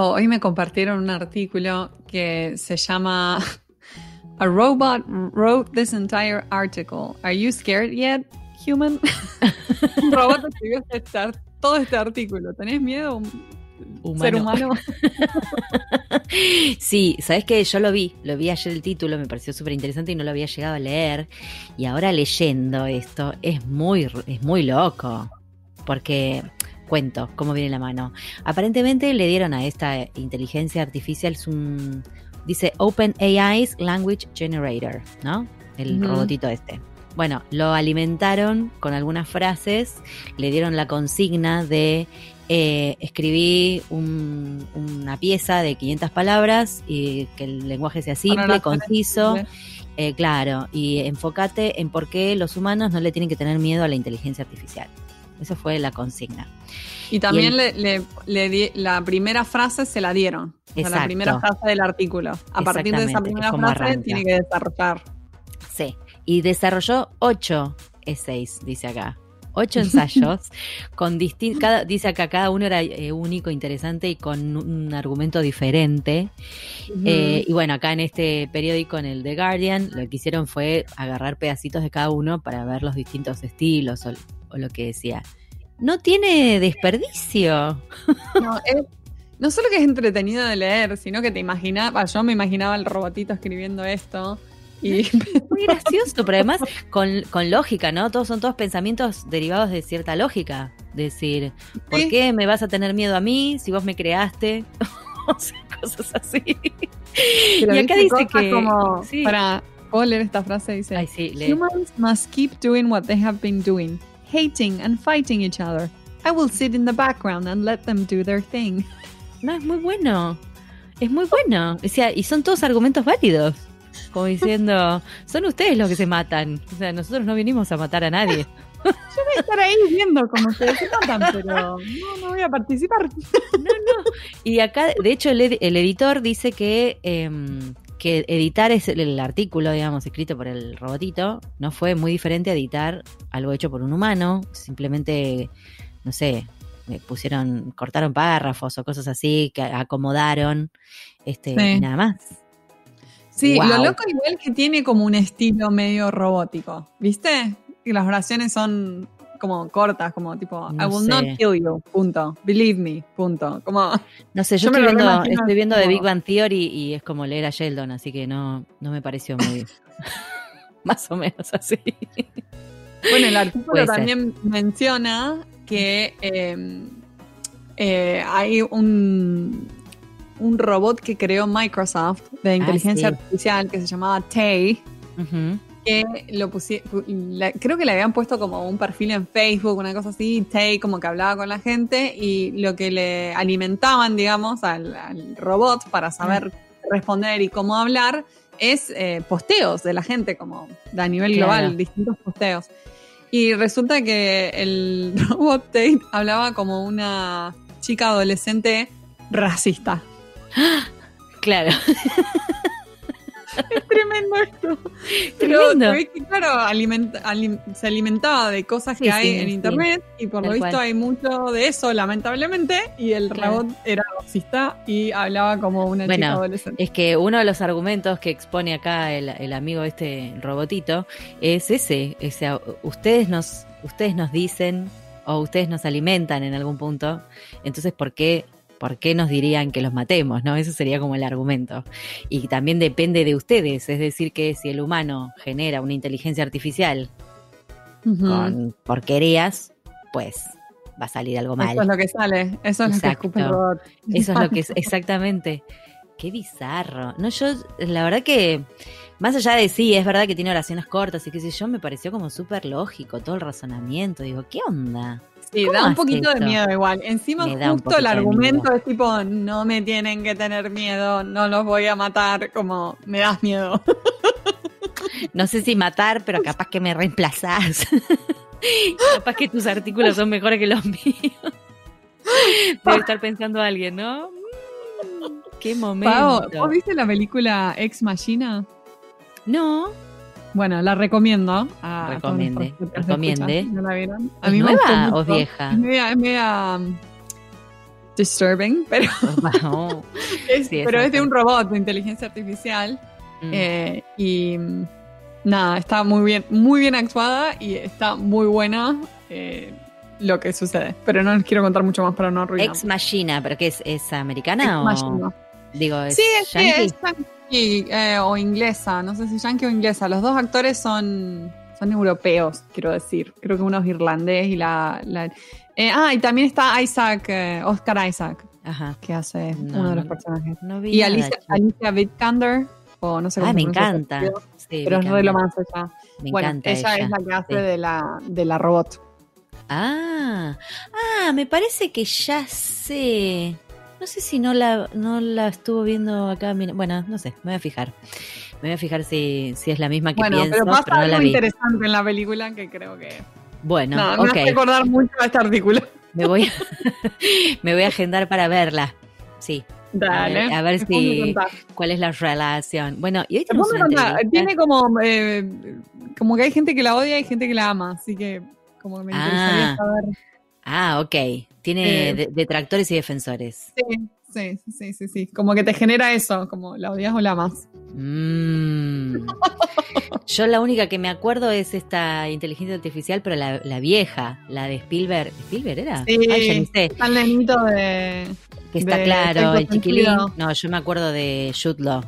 Hoy me compartieron un artículo que se llama A robot wrote this entire article. Are you scared yet, human? un robot escribió este todo este artículo. ¿Tenés miedo? Ser humano. sí, sabes que yo lo vi, lo vi ayer el título, me pareció súper interesante y no lo había llegado a leer. Y ahora leyendo esto es muy, es muy loco. Porque cuento cómo viene la mano. Aparentemente le dieron a esta inteligencia artificial un, dice Open AI's Language Generator, ¿no? El robotito este. Bueno, lo alimentaron con algunas frases, le dieron la consigna de eh, escribí una pieza de 500 palabras y que el lenguaje sea simple, conciso, eh, claro, y enfócate en por qué los humanos no le tienen que tener miedo a la inteligencia artificial. Esa fue la consigna. Y también le, le, la primera frase se la dieron. la primera frase del artículo. A partir de esa primera frase tiene que desarrollar. Sí. Y desarrolló ocho essays, dice acá. Ocho ensayos con distintos, dice acá cada uno era eh, único, interesante y con un argumento diferente. Eh, y bueno, acá en este periódico, en el The Guardian, lo que hicieron fue agarrar pedacitos de cada uno para ver los distintos estilos o o lo que decía. No tiene desperdicio. No, no solo que es entretenido de leer, sino que te imaginaba, yo me imaginaba el robotito escribiendo esto. Y... Muy gracioso, pero además con, lógica, ¿no? Todos son todos pensamientos derivados de cierta lógica. Decir, ¿por qué me vas a tener miedo a mí si vos me creaste? o sea, cosas así. y acá dice que. Como, Para, ¿puedo leer esta frase? Dice: Humans must keep doing what they have been doing hating and fighting each other. I will sit in the background and let them do their thing. No, es muy bueno. Es muy bueno. O sea, y son todos argumentos válidos. Como diciendo, son ustedes los que se matan. O sea, nosotros no vinimos a matar a nadie. Yo voy a estar ahí viendo cómo se matan, pero no, no voy a participar. No, no. Y acá, de hecho, el, editor dice que em, que editar es el, artículo, digamos, escrito por el robotito, no fue muy diferente a editar algo hecho por un humano, simplemente, no sé, pusieron, cortaron párrafos o cosas así, que acomodaron, este, y nada más. Sí, lo loco igual que tiene como un estilo medio robótico, ¿viste? Y las oraciones son como cortas, como tipo, I will not kill you, punto. Believe me, punto. Como, no sé, yo, estoy, viendo, estoy viendo The Big Bang Theory y es como leer a Sheldon, así que no, no me pareció muy. más o menos así. Bueno, el artículo también menciona que em, eh, hay un, un robot que creó Microsoft de ah, inteligencia artificial que se llamaba Tay que lo creo que le habían puesto como un perfil en Facebook, una cosa así, Tay como que hablaba con la gente y lo que le alimentaban, digamos, al, robot para saber responder y cómo hablar es eh, posteos de la gente, como a nivel global, distintos posteos. Y resulta que el robot Tate hablaba como una chica adolescente racista. Claro. Es tremendo esto. Tremendo. claro, se alimentaba de cosas que hay en internet y por lo visto hay mucho de eso, lamentablemente. Y el robot era racista y hablaba como una chica adolescente. Es que uno de los argumentos que expone acá el, amigo este robotito es ese. ese ustedes nos, ustedes nos dicen o ustedes nos alimentan en algún punto. Entonces, ¿por qué ¿por qué nos dirían que los matemos? ¿no? Ese sería como el argumento. Y también depende de ustedes, es decir, que si el humano genera una inteligencia artificial con porquerías, pues va a salir algo mal. Eso es lo que sale, eso es lo que el robot. Eso es lo que es, exactamente. Qué bizarro. No, yo, la verdad que, más allá de sí, es verdad que tiene oraciones cortas y qué sé yo, me pareció como súper lógico todo el razonamiento. Digo, ¿qué onda? Sí, da un poquito de miedo igual. Encima justo el argumento es tipo, no me tienen que tener miedo, no los voy a matar, como me das miedo. No sé si matar, pero capaz que me reemplazás. capaz que tus artículos son mejores que los míos. Debe estar pensando alguien, ¿no? Mm, qué momento. ¿vos viste la película Ex Machina? No. Bueno, la recomiendo. A Recomiende, recomiende. ¿No la vieron? ¿Es nueva o vieja? Es media, disturbing, pero, es, pero es de un robot de inteligencia artificial. Mm. Eh, y nada, está muy bien, muy bien actuada y está muy buena eh, lo que sucede. Pero no les quiero contar mucho más para no arruinar. Ex Machina, ¿pero qué es? ¿Es americana o...? Digo, ¿es sí, es, yankee? Eh, o inglesa, no sé si yankee o inglesa. Los dos actores son, son europeos, quiero decir. Creo que uno es irlandés y la... Eh, ah, y también está Isaac, Oscar Isaac, que hace uno de los personajes. y Alicia, Alicia Vikander, o no sé cómo Ah, me encanta. pero es re lo más allá. Me bueno, encanta ella, es la que hace de, la, de la robot. Ah, ah, me parece que ya sé. No sé si no la, no la estuvo viendo acá. Bueno, no sé, me voy a fijar. Me voy a fijar si, si es la misma que bueno, pienso. Pero pasa algo interesante en la película que creo que. Bueno, no, me acordar mucho de este artículo. Me voy, me voy a agendar para verla. Sí, Dale. A ver, si cuál es la relación. Bueno, y hoy tenemos Tiene como, eh, como que hay gente que la odia y gente que la ama, así que como me interesaría ah. saber. Ah, ok. Tiene eh, detractores y defensores. Sí, sí, sí, sí, sí. Como que te genera eso, como la odias o la amas. Mm. Yo la única que me acuerdo es esta inteligencia artificial, pero la, vieja, la de Spielberg. ¿Spielberg era? Sí, Ay, nenito de... Que está claro, el chiquilín. No, yo me acuerdo de Jude Law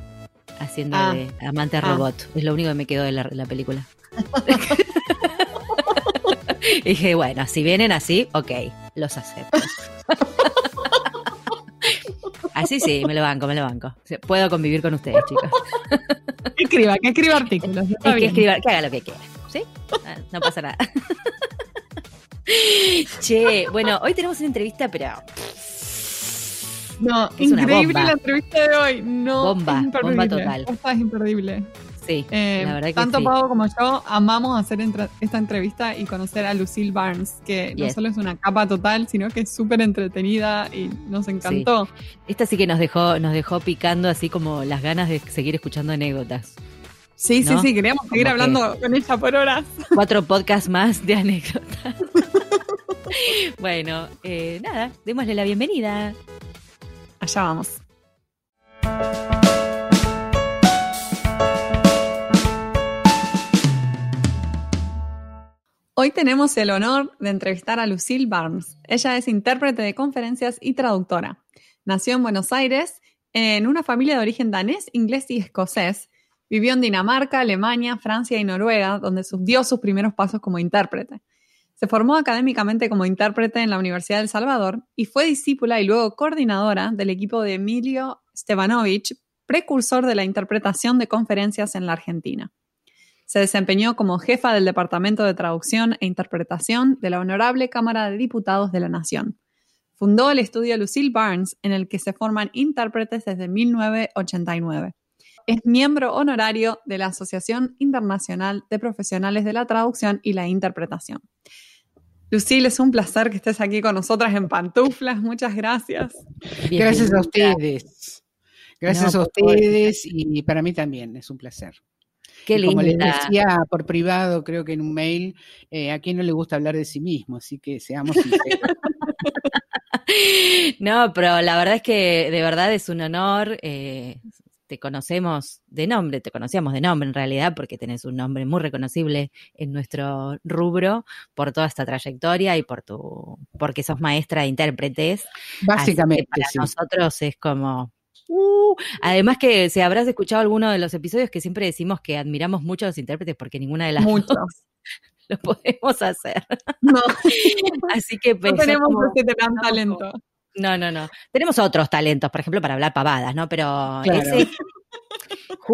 haciendo ah. de amante ah. robot. Es lo único que me quedó de la, película. y dije, bueno, si vienen así, ok, los acepto. así sí, me lo banco, me lo banco. Puedo convivir con ustedes, chicos. que escriba, que escriba artículos. que, escriba, que haga lo que quiera. ¿Sí? Ah, no pasa nada. che, bueno, hoy tenemos una entrevista, pero no, increíble la entrevista de hoy. No, bomba, bomba total. Esta es imperdible. Sí, eh, la verdad que Tanto sí. Pau como yo amamos hacer esta entrevista y conocer a Lucille Barnes, que no solo es una capa total, sino que es súper entretenida y nos encantó. Esta sí que nos dejó, nos dejó picando así como las ganas de seguir escuchando anécdotas. Sí, sí, sí, queríamos seguir hablando con ella por horas. Cuatro podcasts más de anécdotas. bueno, eh, nada, démosle la bienvenida. Allá vamos. Hoy tenemos el honor de entrevistar a Lucille Barnes. Ella es intérprete de conferencias y traductora. Nació en Buenos Aires en una familia de origen danés, inglés y escocés. Vivió en Dinamarca, Alemania, Francia y Noruega, donde dio sus primeros pasos como intérprete. Se formó académicamente como intérprete en la Universidad del Salvador y fue discípula y luego coordinadora del equipo de Emilio Stevanovich, precursor de la interpretación de conferencias en la Argentina. Se desempeñó como jefa del Departamento de Traducción e Interpretación de la Honorable Cámara de Diputados de la Nación. Fundó el estudio Lucille Barnes, en el que se forman intérpretes desde 1989. Es miembro honorario de la Asociación Internacional de Profesionales de la Traducción y la Interpretación. Lucille, es un placer que estés aquí con nosotras en pantuflas. Muchas gracias. Gracias a ustedes. Gracias a ustedes y para mí también es un placer. Qué lindo. Como les decía por privado, creo que en un mail, eh, a quién no le gusta hablar de sí mismo, así que seamos sinceros. no, pero la verdad es que de verdad es un honor. Eh, te conocemos de nombre, te conocíamos de nombre en realidad, porque tenés un nombre muy reconocible en nuestro rubro por toda esta trayectoria y por tu, porque sos maestra de intérpretes. Básicamente. para nosotros es como. Uh, además que si habrás escuchado alguno de los episodios que siempre decimos que admiramos mucho a los intérpretes porque ninguna de las Muchos. lo podemos hacer. No. Así que no tenemos que tener talento. No, no, no. Tenemos otros talentos, por ejemplo, para hablar pavadas, ¿no? Pero ese.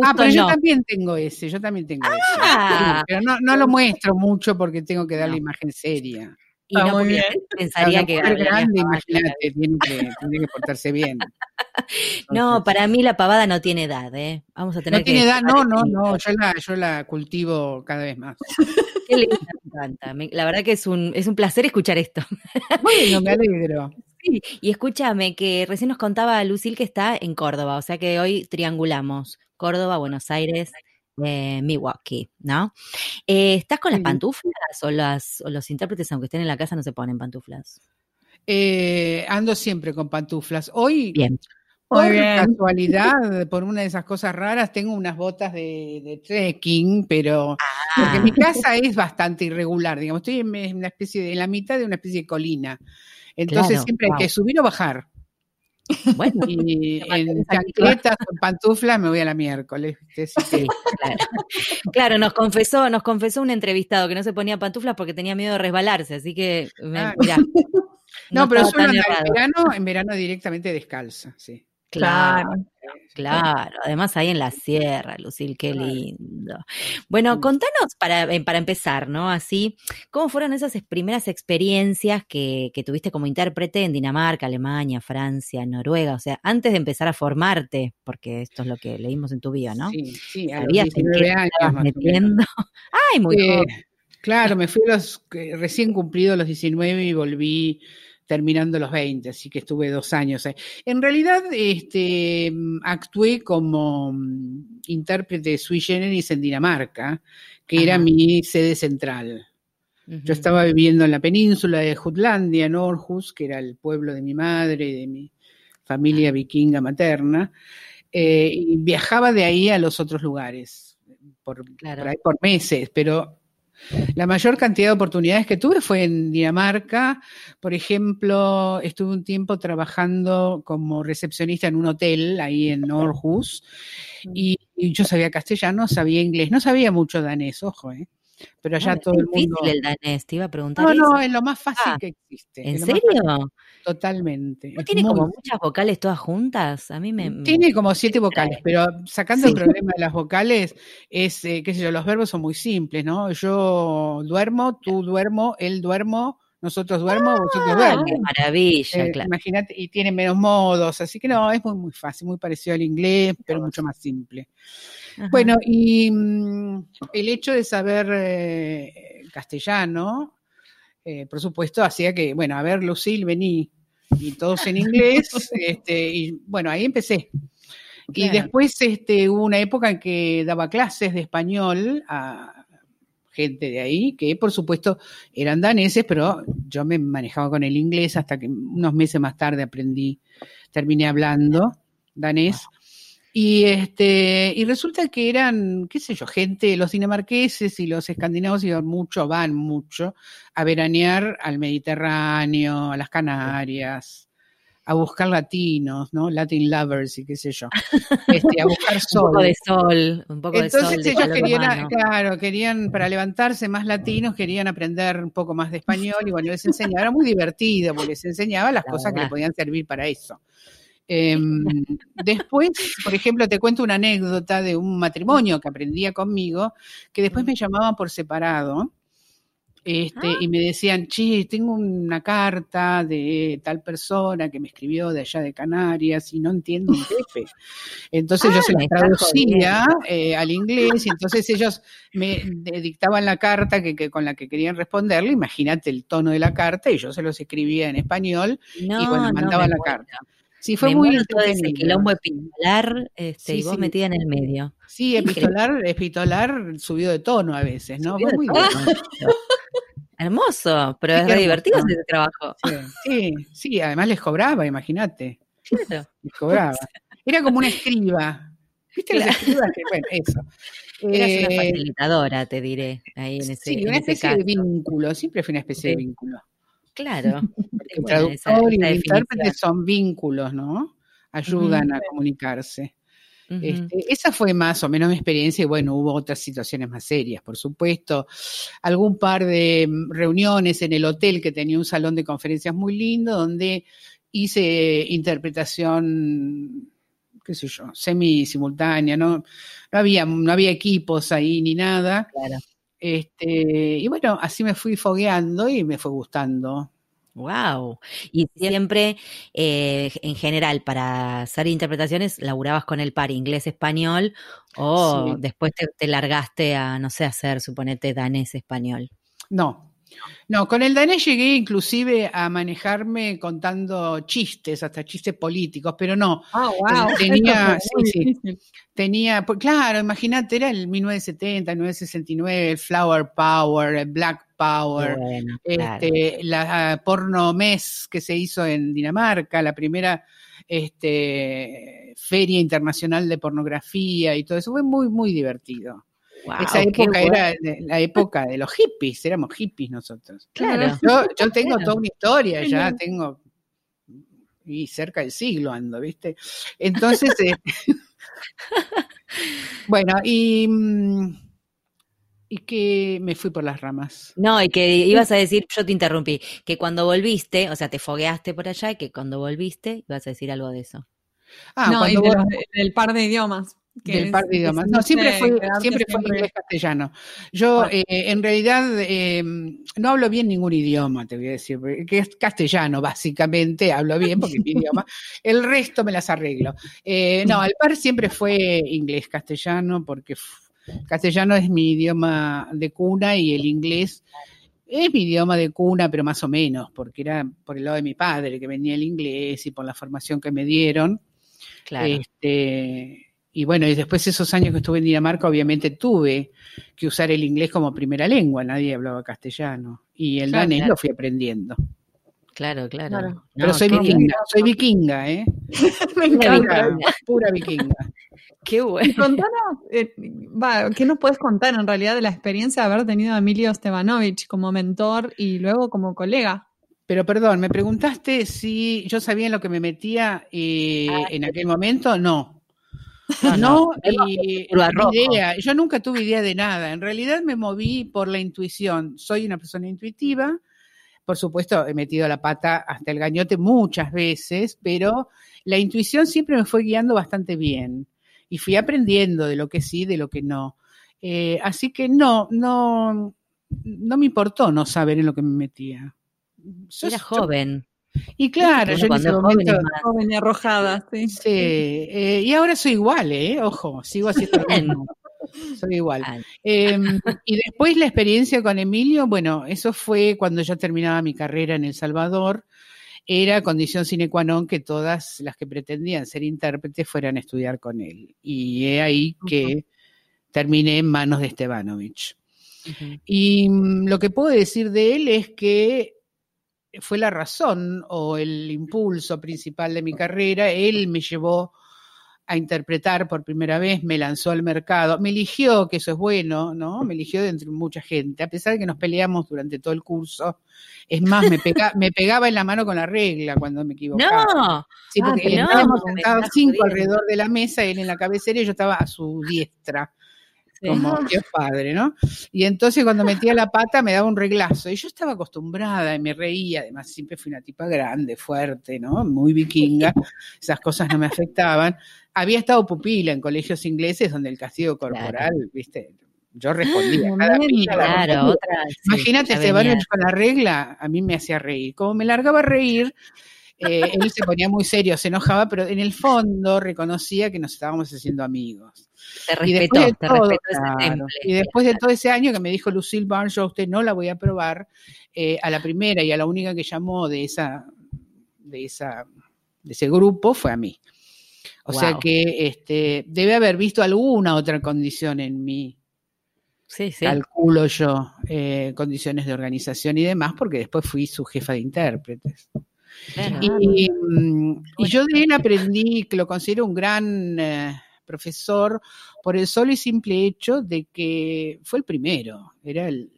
ah, pero yo también tengo ese, yo también tengo ese. Ah. pero no, no, lo muestro mucho porque tengo que dar la imagen seria. Y no muy bien. pensaría que grande, imagínate, tiene que, tiene que portarse bien. no, para mí la pavada no tiene edad, ¿eh? Vamos a tener no tiene edad, no, no, no, yo la, yo la cultivo cada vez más. Qué linda, me encanta. La verdad que es un, es un placer escuchar esto. Bueno, me alegro. Sí, y escúchame, que recién nos contaba Lucil que está en Córdoba, o sea que hoy triangulamos Córdoba, Buenos Aires, eh, Milwaukee, ¿no? Eh, ¿Estás con las pantuflas o, las, o los intérpretes, aunque estén en la casa, no se ponen pantuflas? Eh, ando siempre con pantuflas. Hoy, Bien. por casualidad, por una de esas cosas raras, tengo unas botas de, trekking, pero porque mi ah. casa es bastante irregular, digamos, estoy en, una especie de, en la mitad de una especie de colina. Entonces siempre hay que subir o bajar. Bueno, y en chancletas o pantuflas me voy a la miércoles. claro. nos confesó, nos confesó un entrevistado que no se ponía pantuflas porque tenía miedo de resbalarse, así que ah. No, pero solo en verano, en verano directamente descalza, sí. Claro, claro. Además ahí en la sierra, Lucil, qué lindo. Bueno, contanos para, eh, para empezar, ¿no? Así, ¿cómo fueron esas primeras experiencias que, que, tuviste como intérprete en Dinamarca, Alemania, Francia, Noruega? O sea, antes de empezar a formarte, porque esto es lo que leímos en tu vida, ¿no? Sí, sí, a los 19 años. Metiendo? Ay, muy bien. Claro, me fui los recién cumplidos los 19 y volví terminando los 20, así que estuve dos años. En realidad, este, actué como mm, intérprete de sui generis en Dinamarca, que era mi sede central. Yo estaba viviendo en la península de Jutlandia, en Aarhus, que era el pueblo de mi madre y de mi familia vikinga materna, eh, y viajaba de ahí a los otros lugares, por, por, ahí por meses, pero la mayor cantidad de oportunidades que tuve fue en Dinamarca. Por ejemplo, estuve un tiempo trabajando como recepcionista en un hotel ahí en Aarhus y, yo sabía castellano, sabía inglés, no sabía mucho danés, ojo, ¿eh? Pero allá todo el mundo. Es el danés, te iba a preguntar. No, no, es lo más fácil ah, que existe. ¿En serio? Totalmente. ¿No tiene como muchas vocales todas juntas? A mí me. Tiene como siete vocales, pero sacando el problema de las vocales, es, eh, qué sé yo, los verbos son muy simples, ¿no? Yo duermo, tú duermo, él duermo, nosotros duermo, vosotros ah, duermo. Qué maravilla, eh, claro. Imagínate, y tiene menos modos, así que no, es muy, muy fácil, muy parecido al inglés, pero mucho más simple. Bueno, y mm, el hecho de saber eh, castellano, eh, por supuesto, hacía que, bueno, a ver, Lucille, vení, y todos en inglés, este, y bueno, ahí empecé. Y después este, hubo una época en que daba clases de español a gente de ahí, que por supuesto eran daneses, pero yo me manejaba con el inglés hasta que unos meses más tarde aprendí, terminé hablando danés. Y este, y resulta que eran, qué sé yo, gente, los dinamarqueses y los escandinavos iban mucho, van mucho a veranear al Mediterráneo, a las Canarias, a buscar latinos, ¿no? Latin lovers y qué sé yo. Este, a buscar sol. un poco de sol, un poco de sol. Entonces ellos querían, claro, querían, para levantarse más latinos, querían aprender un poco más de español y bueno, les enseñaba, era muy divertido porque les enseñaba las cosas que le podían servir para eso. Em, después, por ejemplo, te cuento una anécdota de un matrimonio que aprendía conmigo, que después me llamaban por separado. Este, ah. Y me decían, che, tengo una carta de tal persona que me escribió de allá de Canarias y no entiendo un jefe. Entonces yo se la traducía eh, al inglés y entonces ellos me dictaban la carta que, con la que querían responderle. Imagínate el tono de la carta y yo se los escribía en español y bueno, mandaba la carta. Sí, fue muy todo ese quilombo epistolar este, y vos metida en el medio. Sí, epistolar, epistolar subido de tono a veces, ¿no? Fue muy Hermoso, pero es re divertido ese trabajo. Sí, sí, además les cobraba, imagínate. Claro. Les cobraba. Era como una escriba. ¿Viste las escribas? bueno, eso. Eras una eh, facilitadora, te diré, ahí en ese Sí, una especie de vínculo, siempre fue una especie de vínculo. Claro. el traductor y el intérprete son vínculos, ¿no? Ayudan a comunicarse. Este, esa fue más o menos mi experiencia y bueno, hubo otras situaciones más serias, por supuesto. Algún par de mm, reuniones en el hotel que tenía un salón de conferencias muy lindo donde hice interpretación, qué sé yo, semi simultánea, ¿no? No había, no había equipos ahí ni nada. Claro. Este, y bueno, así me fui fogueando y me fue gustando. Wow. Y siempre, eh, en general, para hacer interpretaciones, laburabas con el par inglés-español o después te, te, largaste a, no sé, hacer, suponete, danés-español. No, no, con el danés llegué inclusive a manejarme contando chistes, hasta chistes políticos, pero no. Ah, wow. Tenía, sí, sí, tenía, pues, claro, imagínate, era el 1970, 1969, el Flower Power, el Black Power, este, la porno mes que se hizo en Dinamarca, la primera este, feria internacional de pornografía y todo eso, fue muy, muy divertido. Esa época era la época de los hippies, éramos hippies nosotros. Claro. Yo, tengo toda una historia, ya tengo y cerca del siglo ando, ¿viste? Entonces, eh, bueno, y, mm, y que me fui por las ramas. No, y que ibas a decir, yo te interrumpí, que cuando volviste, o sea, te fogueaste por allá y que cuando volviste ibas a decir algo de eso. Ah, no, y del par de idiomas del par de idiomas. No, siempre fue, siempre fue inglés castellano. Yo, eh, en realidad, eh, no hablo bien ningún idioma, te voy a decir, que es castellano, básicamente, hablo bien porque es mi idioma. El resto me las arreglo. Eh, no, el par siempre fue inglés castellano, porque castellano es mi idioma de cuna y el inglés es mi idioma de cuna, pero más o menos, porque era por el lado de mi padre que venía el inglés y por la formación que me dieron. Claro. Este, y bueno, y después de esos años que estuve en Dinamarca, obviamente tuve que usar el inglés como primera lengua, nadie hablaba castellano. Y el danés lo fui aprendiendo. Claro, claro. Pero soy vikinga, soy vikinga, ¿eh? Me encanta. Pura vikinga. Qué bueno. Contanos, eh, ¿qué nos puedes contar en realidad de la experiencia de haber tenido a Emilio Stevanovich como mentor y luego como colega? Pero perdón, me preguntaste si yo sabía en lo que me metía eh, ah, en aquel momento. No, no, y idea. Yo nunca tuve idea de nada. En realidad me moví por la intuición. Soy una persona intuitiva. Por supuesto, he metido la pata hasta el gañote muchas veces, pero la intuición siempre me fue guiando bastante bien. Y fui aprendiendo de lo que sí, de lo que no. Eh, así que no, no, no me importó no saber en lo que me metía. Era joven. Y claro, yo en ese momento. Joven y arrojada, sí. sí eh, y ahora soy igual, ¿eh? Ojo, sigo haciendo lo Soy igual. Em, y después la experiencia con Emilio, bueno, eso fue cuando yo terminaba mi carrera en El Salvador. Era condición sine qua non que todas las que pretendían ser intérpretes fueran a estudiar con él. Y he ahí que terminé en manos de Estebanovich. Y mm, lo que puedo decir de él es que fue la razón o el impulso principal de mi carrera. Él me llevó a interpretar por primera vez, me lanzó al mercado, me eligió, que eso es bueno, ¿no? Me eligió de entre mucha gente, a pesar de que nos peleamos durante todo el curso. Es más, me, me pegaba en la mano con la regla cuando me equivocaba. No, sí, porque ah, estábamos sentados cinco alrededor de la mesa, él en la cabecera y yo estaba a su diestra como Dios padre, ¿no? Y entonces cuando metía la pata me daba un reglazo. Y yo estaba acostumbrada y me reía, además siempre fui una tipa grande, fuerte, ¿no? Muy vikinga, esas cosas no me afectaban. Había estado pupila en colegios ingleses donde el castigo corporal, ¿viste? Yo respondía. claro, otra, Imagínate, este barrio con la regla, a mí me hacía reír. Como me largaba a reír, eh, él se ponía muy serio, se enojaba, pero en el fondo reconocía que nos estábamos haciendo amigos. Te respetó, y te todo, Y después de todo ese año que me dijo Lucille Barnes, yo a usted no la voy a probar, eh, a la primera y a la única que llamó de esa, de esa, de ese grupo fue a mí. O sea que este, debe haber visto alguna otra condición en mí. Sí, sí. Calculo yo, eh, condiciones de organización y demás, porque después fui su jefa de intérpretes. Mm, y, yo de él aprendí, que lo considero un gran eh, profesor, por el solo y simple hecho de que fue el primero, era el,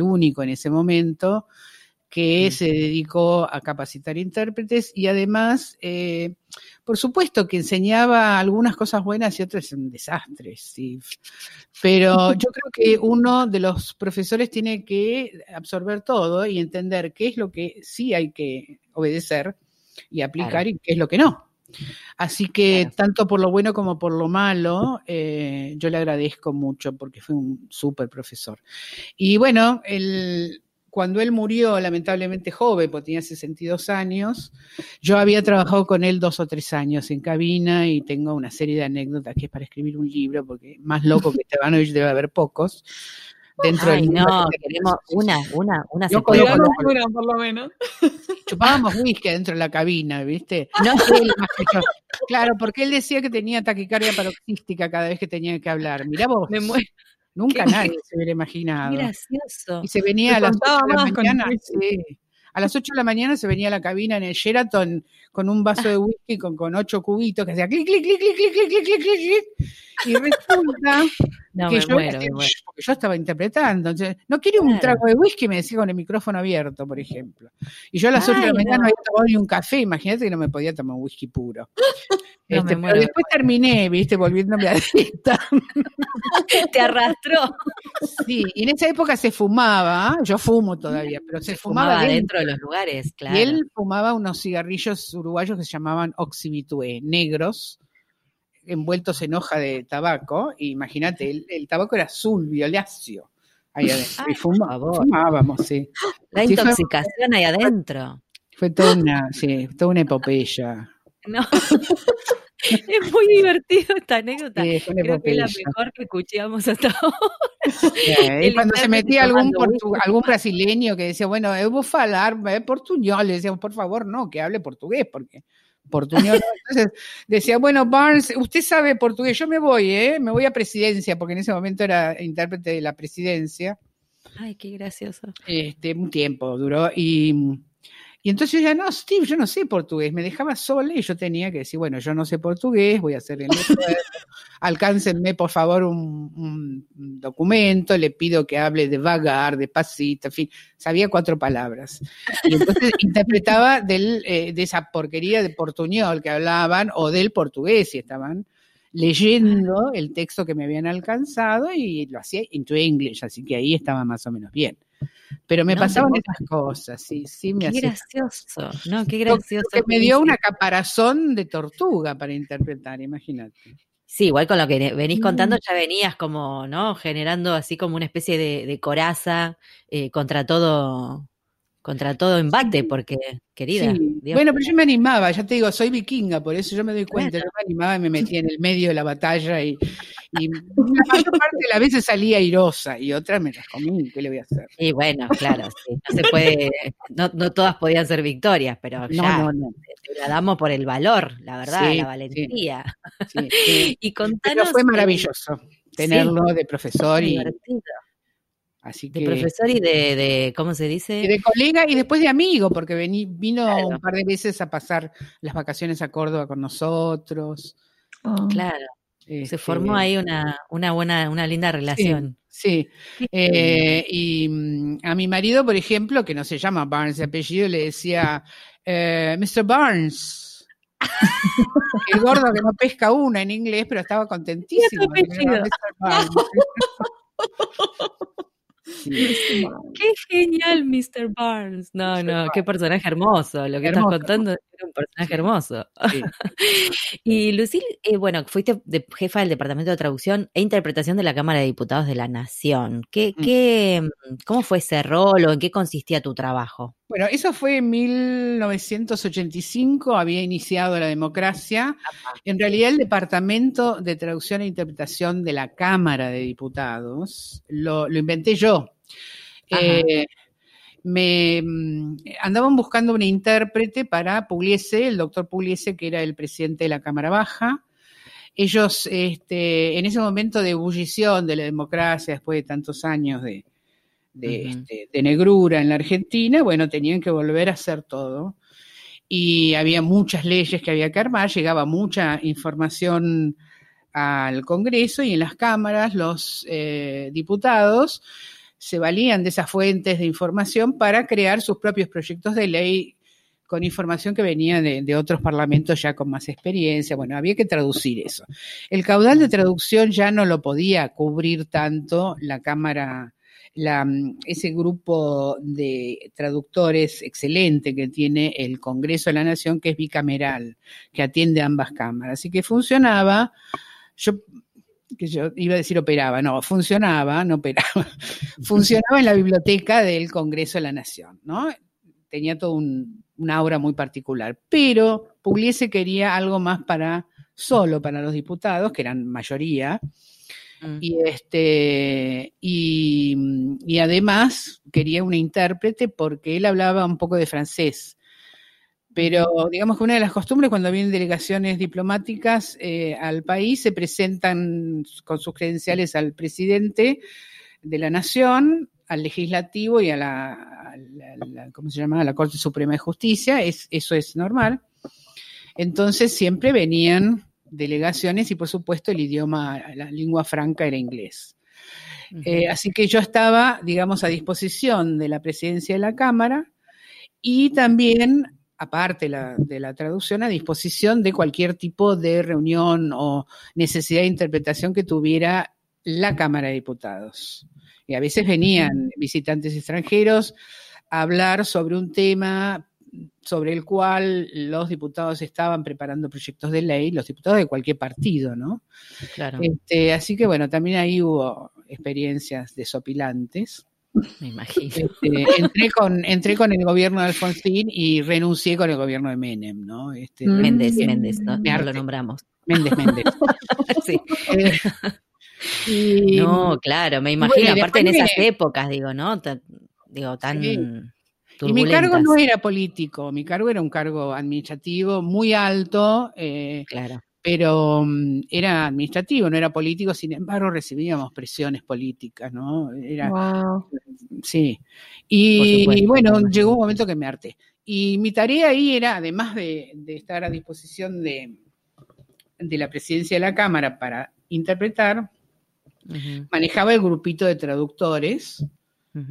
único en ese momento que se dedicó a capacitar intérpretes y además, eh, por supuesto que enseñaba algunas cosas buenas y otras un desastre, sí. pero yo creo que uno de los profesores tiene que absorber todo y entender qué es lo que sí hay que obedecer y aplicar y qué es lo que no. Así que tanto por lo bueno como por lo malo, eh, yo le agradezco mucho porque fue un súper profesor. Y bueno, el, cuando él murió, lamentablemente joven, porque tenía 62 años, yo había trabajado con él dos o tres años en cabina y tengo una serie de anécdotas que es para escribir un libro, porque más loco que Estebanovich debe haber pocos. Dentro Ay, no, queremos una, una, una Yo una, por lo menos. Chupábamos whisky dentro de la cabina, ¿viste? No, Claro, porque él decía que tenía taquicardia paroxística cada vez que tenía que hablar. Mirá vos. Nunca nadie se hubiera imaginado. gracioso. Y se venía a las 8 de la mañana. A las 8 de la mañana se venía a la cabina en el Sheraton con un vaso de whisky con, con ocho cubitos que hacía clic, clic, clic, clic, clic, clic, clic, clic, clic, clic. Y resulta que yo, porque yo estaba interpretando. Entonces, no quiere un trago de whisky, me decía con el micrófono abierto, por ejemplo. Y yo a las 8 de la mañana no había tomado ni un café, imagínate que no me podía tomar un whisky puro. Este, pero después terminé, viste, volviéndome a dieta. Te arrastró. Sí, y en esa época se fumaba, yo fumo todavía, pero se, fumaba, dentro. de los lugares, claro. Y él fumaba unos cigarrillos uruguayos que se llamaban oxibitué, negros, envueltos en hoja de tabaco. imagínate, el, tabaco era azul, violáceo. Ahí adentro. y fumábamos, sí. La intoxicación ahí adentro. Fue toda una, sí, toda una epopeya. No. es muy divertido esta anécdota. Creo que es la mejor que escuchamos hasta ahora. y cuando se metía algún, algún brasileño que decía, bueno, eu vou falar eh, portuñol, le decíamos, por favor, no, que hable portugués, porque portuñol. Entonces decía, bueno, Barnes, usted sabe portugués, yo me voy, ¿eh? Me voy a presidencia, porque en ese momento era intérprete de la presidencia. Ay, qué gracioso. Este, un tiempo duró y y entonces yo ya, no, Steve, yo no sé portugués, me dejaba sola y yo tenía que decir, bueno, yo no sé portugués, voy a hacer el alcáncenme por favor un, documento, le pido que hable de vagar, de pasito, en fin, sabía cuatro palabras. Y entonces interpretaba del, eh, de esa porquería de portuñol que hablaban o del portugués y estaban leyendo el texto que me habían alcanzado y lo hacía into English, así que ahí estaba más o menos bien. Pero me pasaban esas cosas, sí, sí me Qué gracioso, no, qué gracioso. Que me dio una caparazón de tortuga para interpretar, imagínate. Sí, igual con lo que venís contando mm. ya venías como, ¿no? Generando así como una especie de, coraza eh, contra todo, contra todo embate, porque, querida. Bueno, pero yo me animaba, ya te digo, soy vikinga, por eso yo me doy cuenta, yo me animaba y me metía en el medio de la batalla y, y la mayor parte de las veces salía airosa y otras me las comí, ¿qué le voy a hacer? Y bueno, claro, sí, no se puede, no, no todas podían ser victorias, pero ya no, no, te la damos por el valor, la verdad, la valentía. y contanos, pero fue maravilloso tenerlo de profesor y... Así de profesor y de, ¿cómo se dice? Y de colega y después de amigo, porque vino un par de veces a pasar las vacaciones a Córdoba con nosotros. Oh. Claro. se este, formó ahí una, una buena, una linda relación. Sí. Eh, y mm, a mi marido, por ejemplo, que no se llama Barnes de apellido, le decía, eh, Mr. Barnes. El gordo que no pesca una en inglés, pero estaba contentísimo. Qué genial, Mr. Barnes. No, no, qué personaje hermoso. Lo que estás contando es un personaje hermoso. y Lucille, eh, bueno, fuiste de jefa del Departamento de Traducción e Interpretación de la Cámara de Diputados de la Nación. ¿Qué, mm. qué, mm, ¿Cómo fue ese rol o en qué consistía tu trabajo? Bueno, eso fue en 1985, había iniciado la democracia. En realidad el Departamento de Traducción e Interpretación de la Cámara de Diputados lo, inventé yo. Eh, me mm, andaban buscando un intérprete para Pugliese, el doctor Pugliese, que era el presidente de la Cámara Baja. Ellos, este, en ese momento de ebullición de la democracia, después de tantos años de, este, de, negrura en la Argentina, bueno, tenían que volver a hacer todo. Y había muchas leyes que había que armar, llegaba mucha información al Congreso y en las cámaras los eh, diputados se valían de esas fuentes de información para crear sus propios proyectos de ley con información que venía de, de, otros parlamentos ya con más experiencia. Bueno, había que traducir eso. El caudal de traducción ya no lo podía cubrir tanto la Cámara ese grupo de traductores excelente que tiene el Congreso de la Nación, que es bicameral, que atiende a ambas cámaras. Así que funcionaba, yo que yo iba a decir operaba, no, funcionaba, no operaba, funcionaba en la biblioteca del Congreso de la Nación, ¿no? Tenía todo un, una aura muy particular, pero Pugliese quería algo más para, solo para los diputados, que eran mayoría, Mm. Y, este, y, además quería un intérprete porque él hablaba un poco de francés. Pero digamos que una de las costumbres cuando vienen delegaciones diplomáticas eh, al país se presentan con sus credenciales al presidente de la nación, al legislativo y a la, ¿cómo se llama? A la Corte Suprema de Justicia. Es, eso es normal. Entonces siempre venían delegaciones y por supuesto el idioma, la lengua franca era inglés. Eh, así que yo estaba, digamos, a disposición de la presidencia de la Cámara y también aparte de la traducción, a disposición de cualquier tipo de reunión o necesidad de interpretación que tuviera la Cámara de Diputados. Y a veces venían visitantes extranjeros a hablar sobre un tema sobre el cual los diputados estaban preparando proyectos de ley, los diputados de cualquier partido, ¿no? Claro. Este, así que bueno, también ahí hubo experiencias desopilantes. Me imagino. Este, entré, con, entré con el gobierno de Alfonsín y renuncié con el gobierno de Menem, ¿no? Este, Méndez, Méndez, ¿no? lo nombramos. Méndez, Méndez. sí. Eh, no, claro, me imagino, aparte en esas épocas, digo, ¿no? digo, tan... Y mi cargo no era político, mi cargo era un cargo administrativo muy alto. Eh, claro pero mm, era administrativo, no era político, sin embargo recibíamos presiones políticas, ¿no? Era, Sí. Y, bueno, llegó un momento que me harté. Y mi tarea ahí era, además de, estar a disposición de, de, la presidencia de la Cámara para interpretar, manejaba el grupito de traductores,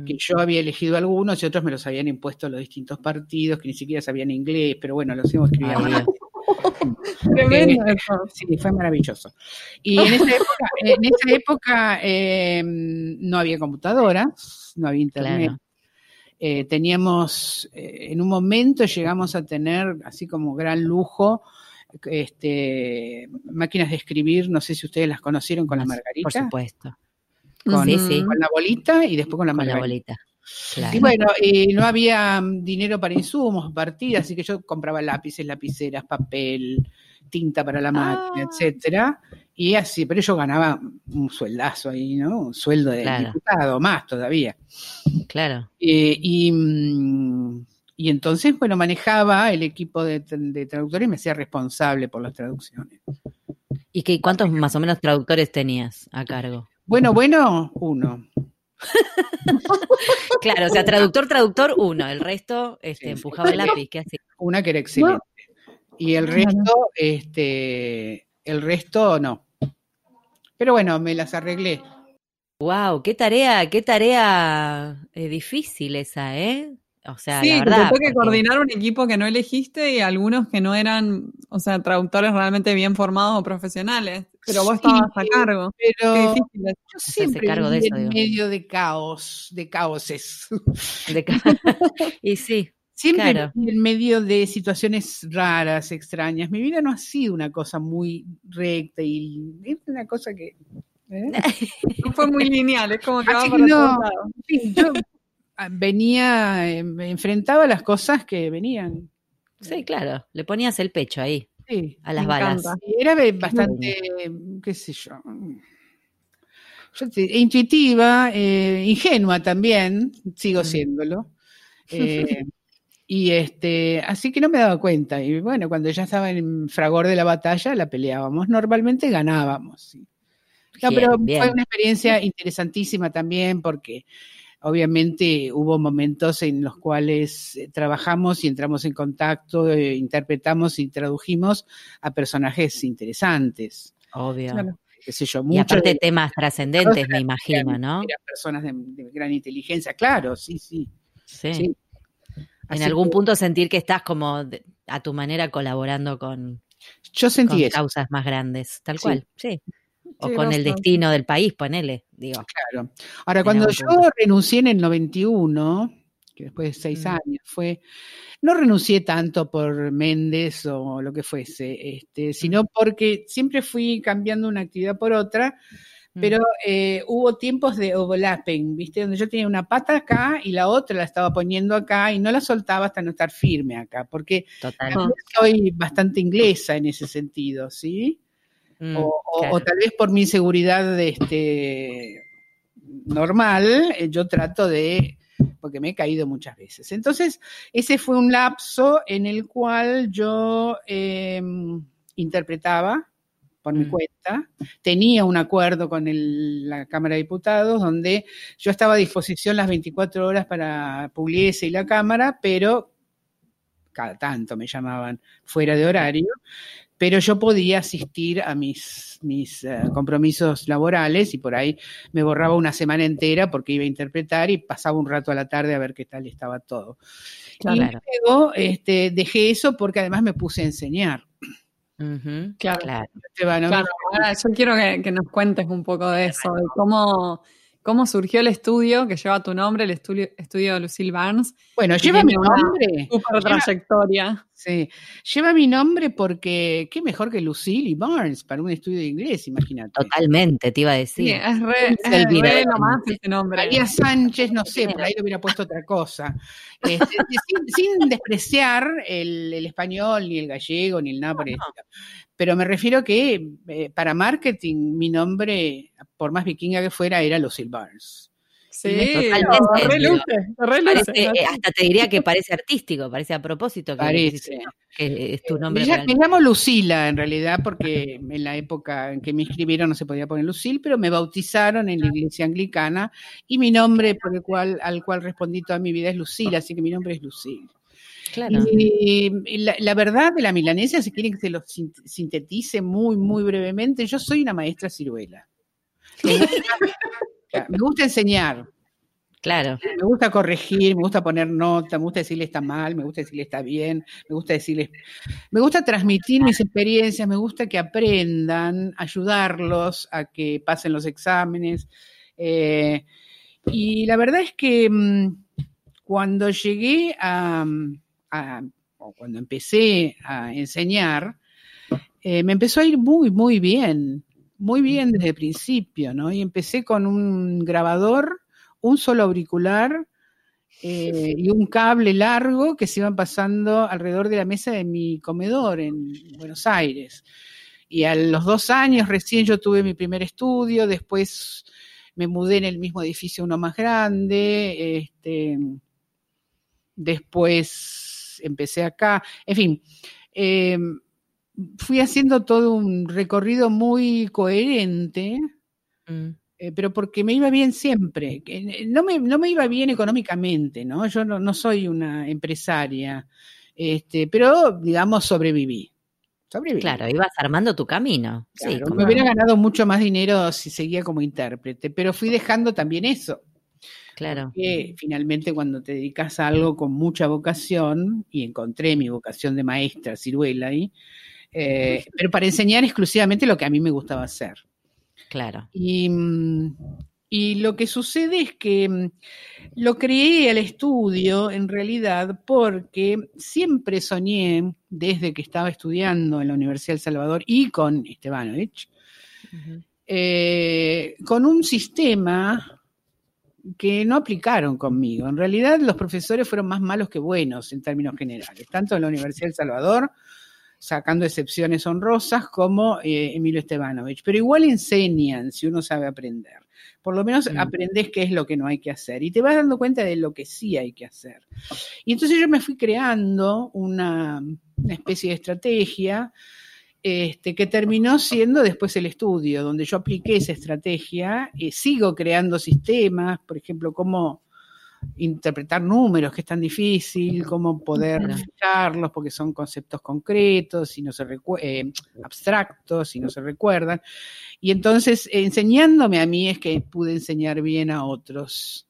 que yo había elegido algunos y otros me los habían impuesto los distintos partidos, que ni siquiera sabían inglés, pero bueno, los hemos escrito. Tremendo. sí, fue maravilloso. Y en esa época, en esa época em, no había computadoras, no había internet. Eh, teníamos, eh, en un momento llegamos a tener, así como gran lujo, este, máquinas de escribir, no sé si ustedes las conocieron con la margarita. Por supuesto. Con, la bolita y después con la margarita. la bolita. Y bueno, no había mm, dinero para insumos, partidas, así que yo compraba lápices, lapiceras, papel, tinta para la máquina, ah. etcétera. Y así, pero yo ganaba un sueldazo ahí, ¿no? Un sueldo de diputado, más todavía. Claro. Eh, y, mm, y, entonces, bueno, manejaba el equipo de, traductores y me hacía responsable por las traducciones. ¿Y qué, cuántos más o menos traductores tenías a cargo? Bueno, bueno, uno. claro, o sea, traductor, traductor, uno. El resto este, empujaba el lápiz. ¿Qué hacía? Una que era excelente. Y el resto, este, el resto no. Pero bueno, me las arreglé. Wow, qué tarea, qué tarea eh, difícil esa, ¿eh? O sea, sí, la verdad, te que coordinar un equipo que no elegiste y algunos que no eran, o sea, traductores realmente bien formados o profesionales. Pero vos estabas a cargo. Pero Qué difícil yo siempre cargo de eso, en medio de caos, de caoses. De y sí. Siempre en medio de situaciones raras, extrañas. Mi vida no ha sido una cosa muy recta y es una cosa que ¿eh? no fue muy lineal, es como que va por no, yo venía, em, enfrentaba las cosas que venían. Sí, claro, le ponías el pecho ahí. A las balas. Era bastante, qué sé yo, intuitiva, eh, ingenua también, sigo mm. siéndolo. Eh, y este, así que no me daba cuenta. Y bueno, cuando ya estaba en fragor de la batalla, la peleábamos. Normalmente ganábamos. No, pero fue una experiencia interesantísima también porque obviamente hubo momentos en los cuales eh, trabajamos y entramos en contacto, eh, interpretamos y tradujimos a personajes interesantes. Obvio. y aparte de, temas trascendentes, me imagino, ¿no? personas de, gran inteligencia, claro, sí, sí. Sí. En algún punto sentir que estás como a tu manera colaborando con, Yo sentí causas más grandes, tal cual, sí o con el destino del país, ponele, digo. Claro. Ahora, cuando yo renuncié en el 91, que después de seis mm. años fue, no renuncié tanto por Méndez o lo que fuese, este, mm. sino porque siempre fui cambiando una actividad por otra, mm. pero eh, hubo tiempos de overlapping, ¿viste? Donde yo tenía una pata acá y la otra la estaba poniendo acá y no la soltaba hasta no estar firme acá, porque soy bastante inglesa en ese sentido, ¿sí? Mm, o, tal vez por mi inseguridad este, normal, eh, yo trato de porque me he caído muchas veces. Entonces, ese fue un lapso en el cual yo em, interpretaba por mi mm. cuenta. Tenía un acuerdo con la Cámara de Diputados donde yo estaba a disposición las 24 horas para Pugliese y la Cámara, pero cada tanto me llamaban fuera de horario, pero yo podía asistir a mis, mis eh, compromisos laborales y por ahí me borraba una semana entera porque iba a interpretar y pasaba un rato a la tarde a ver qué tal estaba todo. Y luego este, dejé eso porque además me puse a enseñar. Claro, claro. Ahora yo quiero que, que, nos cuentes un poco de eso, de cómo, cómo surgió el estudio que lleva tu nombre, el estudio, estudio de Lucille Barnes. Bueno, lleva mi nombre. Super trayectoria. Sí, lleva mi nombre porque qué mejor que Lucille y Barnes para un estudio de inglés, imagínate. Totalmente, te iba a decir. Sí, es re, es re nomás ese nombre. María Sánchez, no sé, por ahí le hubiera puesto otra cosa. Este, sin, despreciar el, español, ni el gallego, ni el nada por Pero me refiero que eh, para marketing mi nombre, por más vikinga que fuera, era Lucille Barnes. Sí, reluce, eh, hasta te diría que parece artístico, parece a propósito que, parece. que es tu nombre. Me, me, llamo Lucila en realidad porque en la época en que me inscribieron no se podía poner Lucil, pero me bautizaron en la iglesia anglicana y mi nombre por el cual, al cual respondí toda mi vida es Lucila, así que mi nombre es Lucil. Claro. Y, la, verdad de la milanesa, si quieren que se lo sintetice muy, muy brevemente, yo soy una maestra ciruela. Me gusta enseñar. Claro. Me gusta corregir, me gusta poner nota, me gusta decirle está mal, me gusta decirle está bien, me gusta decirle, me gusta transmitir mis experiencias, me gusta que aprendan, ayudarlos a que pasen los exámenes. Eh, y la verdad es que mm, cuando llegué a, o cuando empecé a enseñar, eh, me empezó a ir muy, muy bien muy bien desde el principio, ¿no? Y empecé con un grabador, un solo auricular eh, y un cable largo que se iban pasando alrededor de la mesa de mi comedor en Buenos Aires. Y a los dos años recién yo tuve mi primer estudio, después me mudé en el mismo edificio uno más grande, este, después empecé acá, en fin. Eh, fui haciendo todo un recorrido muy coherente, mm. Eh, pero porque me iba bien siempre. No me, no me iba bien económicamente, ¿no? Yo no, soy una empresaria, este, pero digamos sobreviví. Claro, ibas armando tu camino. sí, me hubiera ganado mucho más dinero si seguía como intérprete, pero fui dejando también eso. Claro. Que finalmente cuando te dedicas a algo con mucha vocación, y encontré mi vocación de maestra, ciruela ahí, eh, pero para enseñar exclusivamente lo que a mí me gustaba hacer. Claro. Y, lo que sucede es que mm, lo creé al estudio en realidad porque siempre soñé, desde que estaba estudiando en la Universidad del Salvador y con Estebanovich, eh, con un sistema que no aplicaron conmigo. En realidad los profesores fueron más malos que buenos en términos generales, tanto en la Universidad del Salvador sacando excepciones honrosas como eh, Emilio Estebanovich, pero igual enseñan si uno sabe aprender. Por lo menos aprendes qué es lo que no hay que hacer y te vas dando cuenta de lo que sí hay que hacer. Y entonces yo me fui creando una, especie de estrategia este, que terminó siendo después el estudio, donde yo apliqué esa estrategia, y sigo creando sistemas, por ejemplo, cómo interpretar números, que es tan difícil, cómo poder fijarlos, porque son conceptos concretos y no se eh, abstractos y no se recuerdan. Y entonces, enseñándome a mí es que pude enseñar bien a otros.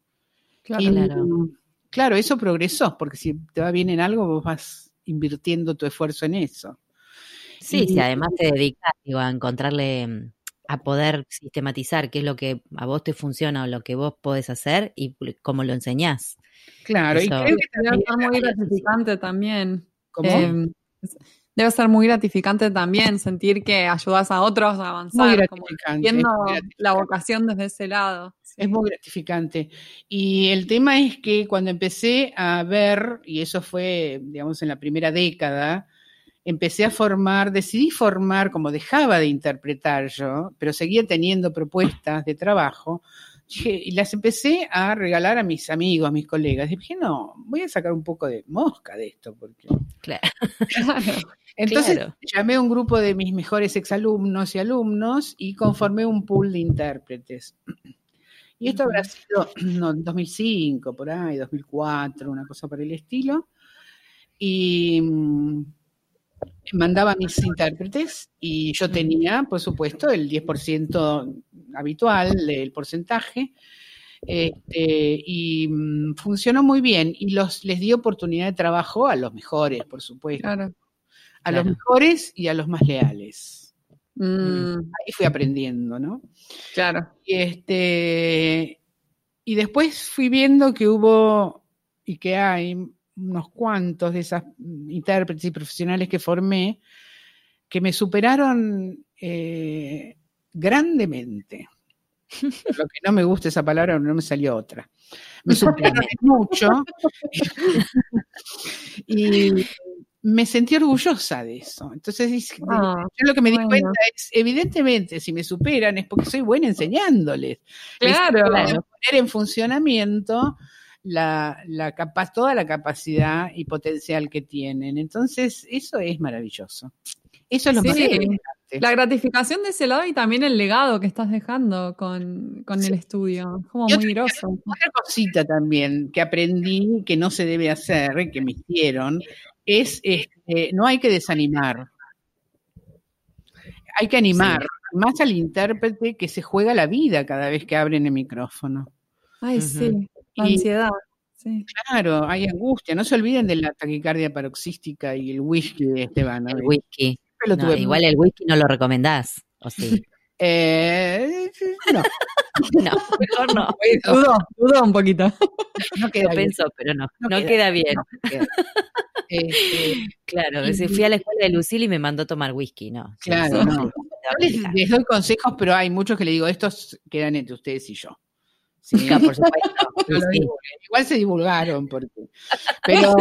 Claro, claro. eso progresó, porque si te va bien en algo, vos vas invirtiendo tu esfuerzo en eso. Sí, si además te dedicas a encontrarle a poder sistematizar qué es lo que a vos te funciona o lo que vos podés hacer y cómo lo enseñás. Claro, y creo que debe ser muy gratificante también. Em, debe ser muy gratificante también sentir que ayudas a otros a avanzar, como viendo la vocación desde ese lado. Es muy gratificante. Y el tema es que cuando empecé a ver, y eso fue, digamos, en la primera década, empecé a formar, decidí formar, como dejaba de interpretar yo, pero seguía teniendo propuestas de trabajo, y las empecé a regalar a mis amigos, a mis colegas. Y dije, no, voy a sacar un poco de mosca de esto, porque. Claro. Entonces llamé a un grupo de mis mejores exalumnos y alumnos y conformé un pool de intérpretes. Y esto habrá sido en 2005, por ahí, 2004, una cosa por el estilo. Y mm, mandaba a mis intérpretes y yo tenía, por supuesto, el 10% habitual del porcentaje. Este, y mm, funcionó muy bien y los, les di oportunidad de trabajo a los mejores, por supuesto. A los mejores y a los más leales. Mm. Ahí fui aprendiendo, ¿no? Claro. Y, este, y después fui viendo que hubo y que hay unos cuantos de esas intérpretes y profesionales que formé que me superaron eh, grandemente. Lo que no me gusta esa palabra, no me salió otra. Me superaron mucho. y me sentí orgullosa de eso. Entonces, ah, yo lo que me di cuenta es, evidentemente, si me superan es porque soy buena enseñándoles. Claro. poner en funcionamiento la, la toda la capacidad y potencial que tienen. Entonces, eso es maravilloso. Eso es lo más importante. La gratificación de ese lado y también el legado que estás dejando con, el estudio. Como muy groso. Otra cosita también que aprendí que no se debe hacer, que me hicieron, es este, no hay que desanimar. Hay que animar más al intérprete que se juega la vida cada vez que abren el micrófono. Ay, sí. La ansiedad. Claro, hay angustia. No se olviden de la taquicardia paroxística y el whisky de Esteban. El whisky. igual el whisky no lo recomendás, ¿o sí? Eh, no. no, mejor no. Dudo, dudo un poquito. No queda lo pensó, pero no. No, queda, bien. Este, claro, fui a la escuela de Lucille y me mandó tomar whisky, ¿no. Claro, no. les, doy consejos, pero hay muchos que le digo, estos quedan entre ustedes y yo. Sí, por supuesto. Igual se divulgaron, porque, pero,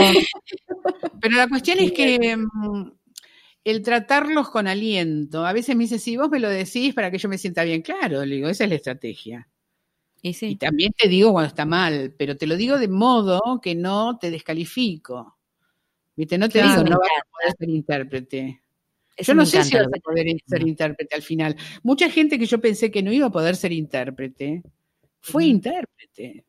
pero la cuestión es que mm, el tratarlos con aliento, a veces me dice, si vos me lo decís para que yo me sienta bien, claro, le digo, esa es la estrategia. Y, sí. y también te digo cuando está mal, pero te lo digo de modo que no te descalifico. ¿Viste? No te digo, no vas a poder ser intérprete. yo no sé si vas a poder ser intérprete al final. Mucha gente que yo pensé que no iba a poder ser intérprete, fue intérprete.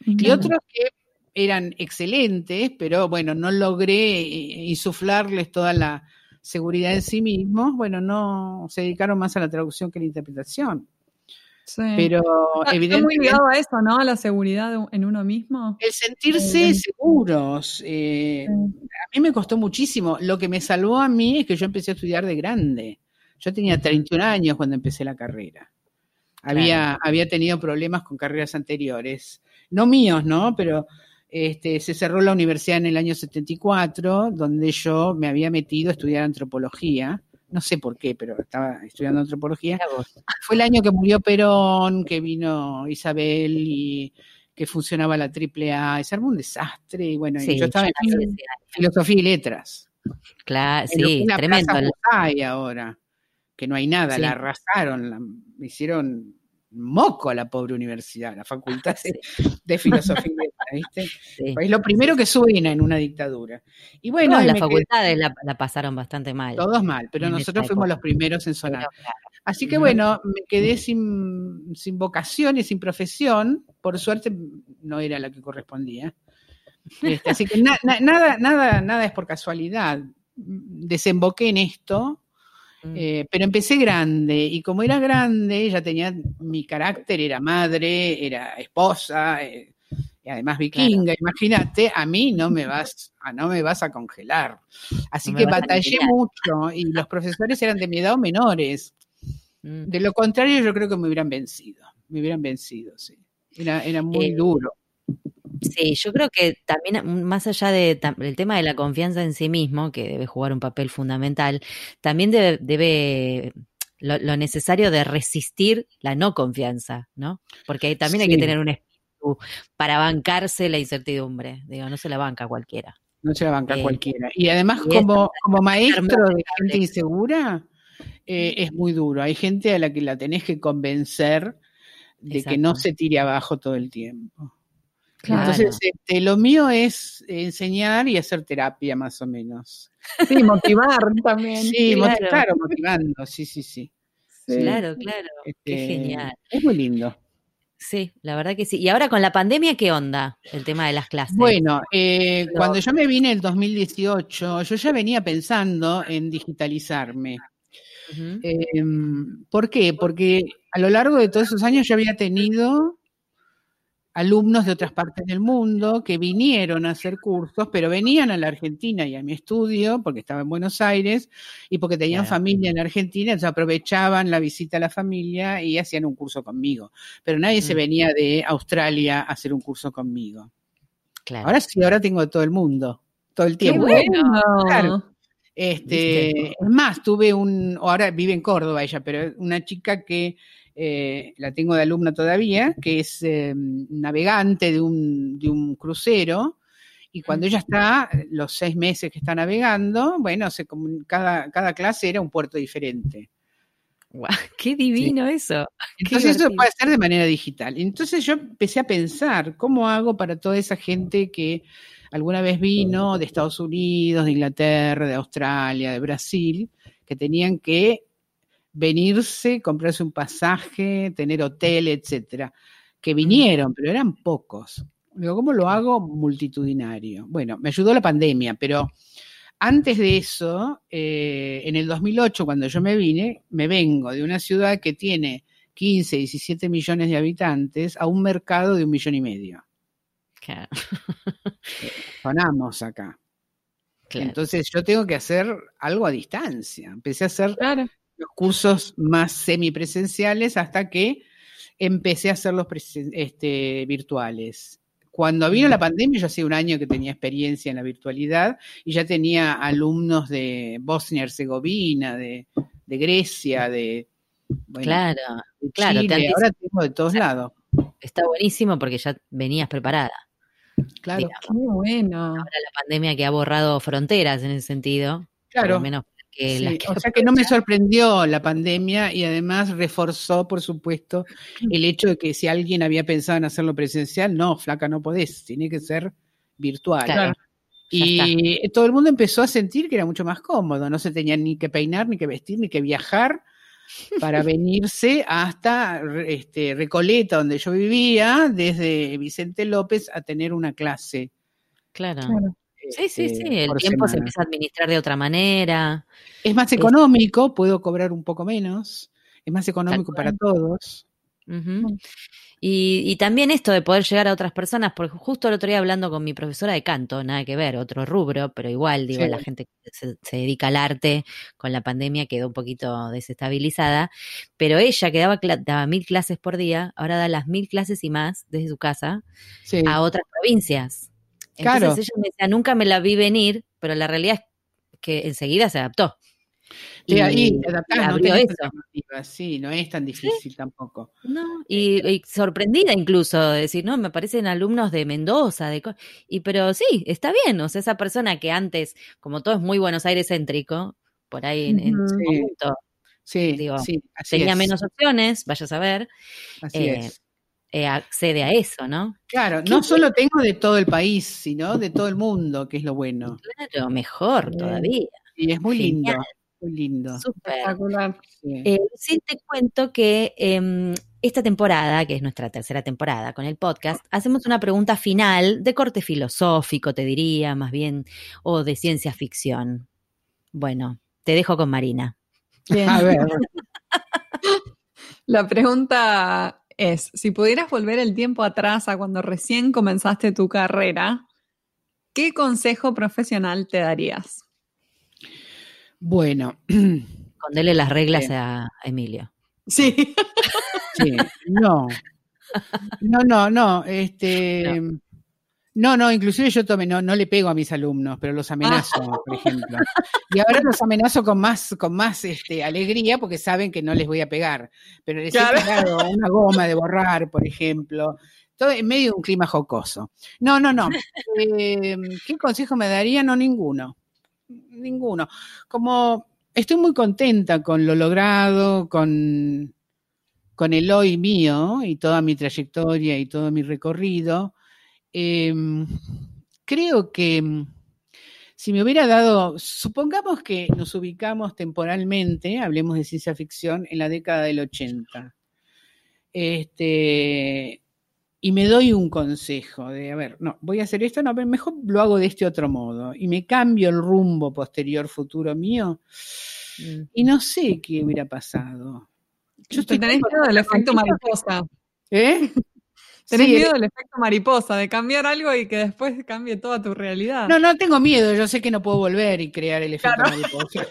Y otros que eran excelentes, pero bueno, no logré eh, insuflarles toda la seguridad en sí mismos, bueno, no se dedicaron más a la traducción que a la interpretación. Sí. Pero evidentemente. Está muy ligado a eso, ¿no? A la seguridad en uno mismo. El sentirse seguros. Eh, a mí me costó muchísimo. Lo que me salvó a mí es que yo empecé a estudiar de grande. Yo tenía 31 años cuando empecé la carrera. Había, había tenido problemas con carreras anteriores. No míos, ¿no? Pero este, se cerró la universidad en el año 74, donde yo me había metido a estudiar antropología. No sé por qué, pero estaba estudiando antropología. Fue el año que murió Perón, que vino Isabel y que funcionaba la AAA. Se armó un desastre. Y bueno, yo estaba en filosofía y letras. Claro, sí, tremendo. Hay ahora, que no hay nada, la arrasaron, la hicieron moco a la pobre universidad, la facultad de, filosofía, ¿viste? Es lo primero que suena en una dictadura. Y bueno, las facultades la, pasaron bastante mal. Todos mal, pero nosotros fuimos los primeros en sonar. Así que bueno, me quedé sin, sin vocación y sin profesión. Por suerte no era la que correspondía. Este, así que nada, nada, nada es por casualidad. Desemboqué en esto Mm. Eh, pero empecé grande y como era grande, ya tenía mi carácter, era madre, era esposa, eh, y además vikinga, imagínate, a mí no me vas, a, no me vas a congelar. Así que batallé mucho y los profesores eran de mi edad o menores. Mm. De lo contrario, yo creo que me hubieran vencido, me hubieran vencido, sí. Era, era muy eh, duro. Sí, yo creo que también, mm, más allá del tema de la confianza en sí mismo, que debe jugar un papel fundamental, también debe, lo, necesario de resistir la no confianza, ¿no? Porque también hay que tener un espíritu para bancarse la incertidumbre, digo, no se la banca cualquiera. No se la banca eh, cualquiera. Y además, como, como maestro de gente insegura, eh, es muy duro. Hay gente a la que la tenés que convencer de que no se tire abajo todo el tiempo. Entonces, este, lo mío es enseñar y hacer terapia, más o menos. Sí, motivar también. Sí, claro. motivando, sí, sí, sí. Claro, claro. Qué este, genial. Es muy lindo. Sí, la verdad que sí. ¿Y ahora con la pandemia qué onda el tema de las clases? Bueno, eh, cuando yo me vine en 2018, yo ya venía pensando en digitalizarme. Em, ¿Por qué? Porque a lo largo de todos esos años yo había tenido alumnos de otras partes del mundo que vinieron a hacer cursos, pero venían a la Argentina y a mi estudio, porque estaba en Buenos Aires, y porque tenían familia en Argentina, entonces aprovechaban la visita a la familia y hacían un curso conmigo. Pero nadie se venía de Australia a hacer un curso conmigo. Ahora sí, ahora tengo todo el mundo, todo el tiempo. bueno. Este, es más, tuve un, ahora vive en Córdoba ella, pero una chica que eh, la tengo de alumna todavía, que es em, navegante de un, de un crucero, y cuando ella está, los seis meses que está navegando, bueno, se, cada, cada clase era un puerto diferente. ¡Qué divino eso! Entonces eso puede ser de manera digital. Entonces yo empecé a pensar, ¿cómo hago para toda esa gente que alguna vez vino de Estados Unidos, de Inglaterra, de Australia, de Brasil, que tenían que venirse, comprarse un pasaje, tener hotel, etcétera, que vinieron, pero eran pocos. Digo, ¿cómo lo hago multitudinario? Bueno, me ayudó la pandemia, pero antes de eso, eh, en el 2008, cuando yo me vine, me vengo de una ciudad que tiene 15, 17 millones de habitantes a un mercado de un millón y medio. Claro. Sonamos acá. Entonces yo tengo que hacer algo a distancia. Empecé a hacer los cursos más semipresenciales hasta que empecé a hacerlos este, virtuales. Cuando vino la pandemia, yo hacía un año que tenía experiencia en la virtualidad y ya tenía alumnos de Bosnia y Herzegovina, de, Grecia, de, claro, claro, ahora tengo de todos lados. Está buenísimo porque ya venías preparada. Claro. Muy bueno. Ahora la pandemia que ha borrado fronteras en ese sentido. Claro. Menos o sea que no me sorprendió la pandemia y además reforzó, por supuesto, el hecho de que si alguien había pensado en hacerlo presencial, no, flaca, no podés, tiene que ser virtual. Y todo el mundo empezó a sentir que era mucho más cómodo, no se tenía ni que peinar, ni que vestir, ni que viajar para venirse hasta este, Recoleta, donde yo vivía, desde Vicente López, a tener una clase. claro. Sí, sí, sí, este, el tiempo se empieza a administrar de otra manera. Es más económico, puedo cobrar un poco menos, es más económico para todos. y, también esto de poder llegar a otras personas, porque justo el otro día hablando con mi profesora de canto, nada que ver, otro rubro, pero igual, digo, la gente que se, dedica al arte con la pandemia quedó un poquito desestabilizada, pero ella que daba, daba mil clases por día, ahora da las mil clases y más desde su casa a otras provincias. Entonces ella me decía, nunca me la vi venir, pero la realidad es que enseguida se adaptó. y ahí te adaptás, no sí, no es tan difícil tampoco. No, y, sorprendida incluso de decir, no, me parecen alumnos de Mendoza, de y pero sí, está bien, o sea, esa persona que antes, como todo es muy Buenos Aires céntrico, por ahí en, su momento, sí, digo, tenía menos opciones, vaya a saber. Así eh, es. Eh, accede a eso, ¿no? Claro, no solo tengo de todo el país, sino de todo el mundo, que es lo bueno. Claro, mejor todavía. Y es muy lindo, muy lindo. Súper. Eh, sí. te cuento que em, esta temporada, que es nuestra tercera temporada con el podcast, hacemos una pregunta final de corte filosófico, te diría, más bien, o de ciencia ficción. Bueno, te dejo con Marina. Bien. A ver. La pregunta es, si pudieras volver el tiempo atrás a cuando recién comenzaste tu carrera, ¿qué consejo profesional te darías? Bueno. Condele las reglas a Emilio. Sí. Sí, no. No, no, no. Este. No, no, inclusive yo tomé, no, no le pego a mis alumnos, pero los amenazo, por ejemplo. Y ahora los amenazo con más, con más este, alegría porque saben que no les voy a pegar. Pero les he pegado una goma de borrar, por ejemplo. Todo en medio de un clima jocoso. No, no, no. Eh, ¿Qué consejo me daría? No, ninguno. Ninguno. Como estoy muy contenta con lo logrado, con con el hoy mío y toda mi trayectoria y todo mi recorrido, em, creo que mm, si me hubiera dado, supongamos que nos ubicamos temporalmente, hablemos de ciencia ficción, en la década del 80. Este, y me doy un consejo de, a ver, no, voy a hacer esto, no, mejor lo hago de este otro modo y me cambio el rumbo posterior futuro mío y no sé qué hubiera pasado. Yo estoy Tenés miedo del efecto mariposa. ¿Eh? Tenés miedo del efecto mariposa, de cambiar algo y que después cambie toda tu realidad. No, no tengo miedo, yo sé que no puedo volver y crear el efecto mariposa.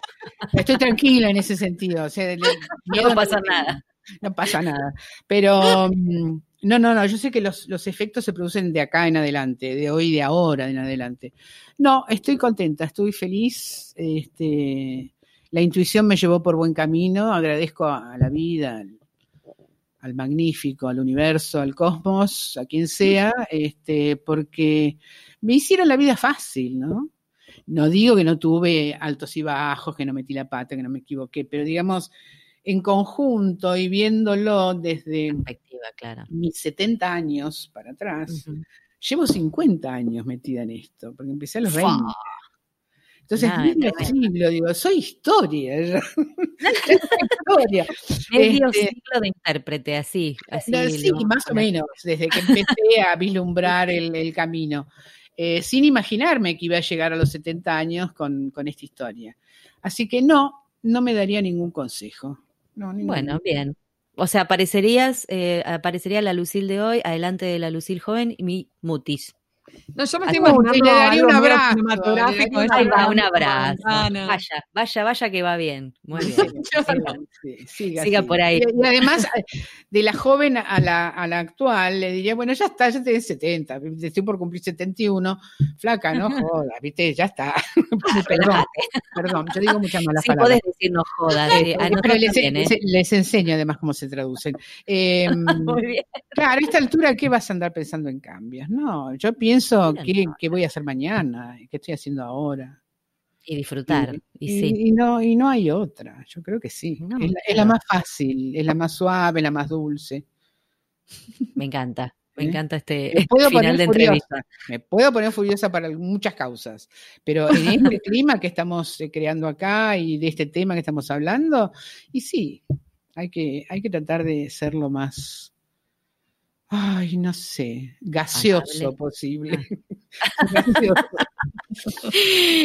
Estoy tranquila en ese sentido. no pasa nada. No pasa nada. Pero mm, no, no, no, yo sé que los, los, efectos se producen de acá en adelante, de hoy, de ahora en adelante. No, estoy contenta, estoy feliz. Este, la intuición me llevó por buen camino, agradezco a, la vida, al, magnífico, al universo, al cosmos, a quien sea, este, porque me hicieron la vida fácil, ¿no? No digo que no tuve altos y bajos, que no metí la pata, que no me equivoqué, pero digamos, en conjunto y viéndolo desde mis 70 años para atrás, llevo 50 años metida en esto, porque empecé a los 20. Entonces, es digo, soy historia. historia. Medio este, siglo de intérprete, así. así sí, más o menos, desde que empecé a vislumbrar el, camino. Eh, sin imaginarme que iba a llegar a los 70 años con, con esta historia. Así que no, no me daría ningún consejo bueno, bien. O sea, aparecerías, eh, aparecería la Lucil de hoy, adelante de la Lucil joven y mi mutis. No, yo me estoy imaginando daría un abrazo. Ahí va, un abrazo. Vaya, vaya, vaya que va bien. Muy bien. siga, por ahí. Y, además, de la joven a la, a la actual, le diría, bueno, ya está, ya tenés 70, estoy por cumplir 71, flaca, no jodas, viste, ya está. perdón, perdón, yo digo muchas malas sí, podés decir no jodas. Eh, pero les, ¿eh? les, enseño además cómo se traducen. Em, Muy bien. Claro, a esta altura, ¿qué vas a andar pensando en cambios? No, yo pienso pienso qué, voy a hacer mañana, qué estoy haciendo ahora. Y disfrutar. Y, no, y no hay otra, yo creo que sí. es, la, más fácil, es la más suave, la más dulce. Me encanta. Me ¿Eh? encanta este, final de entrevista. Me puedo poner furiosa para muchas causas, pero en este clima que estamos eh, creando acá y de este tema que estamos hablando, y sí, hay que, hay que tratar de ser lo más Ay, no sé, gaseoso posible. gaseoso.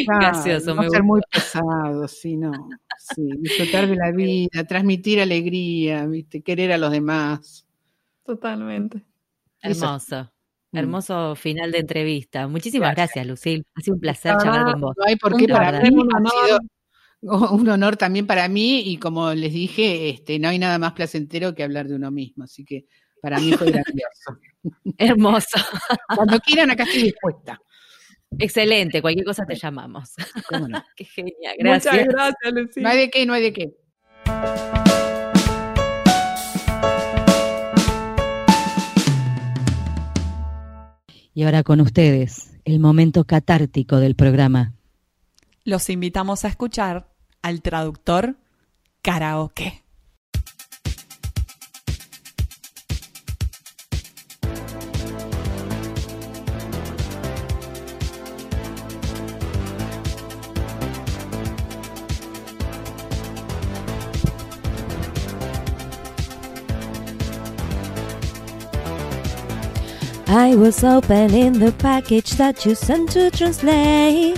gaseoso, no ser muy pesado, sí, no. Sí, disfrutar de la vida, transmitir alegría, ¿viste? querer a los demás. Totalmente. Hermoso. Mm. Hermoso final de entrevista. Muchísimas gracias, Lucil. Ha sido un placer charlar con vos. No hay por qué para mí. Un honor también para mí y como les dije, este, no hay nada más placentero que hablar de uno mismo. Así que para mí fue grandioso. Hermoso. Cuando quieran, acá estoy dispuesta. Excelente, cualquier cosa te llamamos. Qué genial, gracias. Muchas gracias, Lucía. No hay de qué, no hay de qué. Y ahora con ustedes, el momento catártico del programa. Los invitamos a escuchar al traductor karaoke. I was opening the package that you sent to translate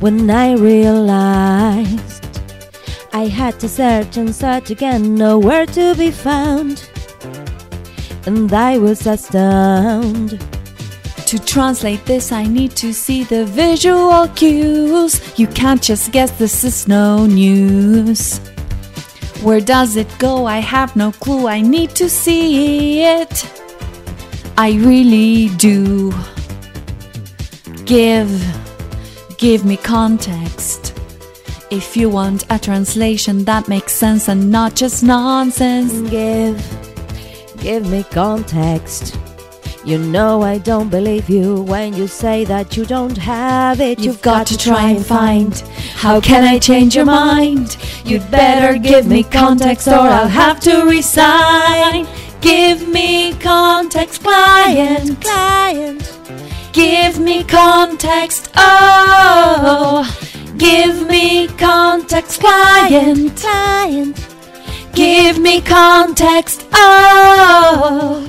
when I realized I had to search and search again, nowhere to be found. And I was astounded. To translate this, I need to see the visual cues. You can't just guess this is no news. Where does it go? I have no clue. I need to see it. I really do. Give, give me context. If you want a translation that makes sense and not just nonsense, give, give me context. You know I don't believe you when you say that you don't have it. You've got to try and find. How can I change your mind? You'd better give me context or I'll have to resign. Give me context, client. Client. Give me context, oh. Give me context, client. Client. Give me context, oh.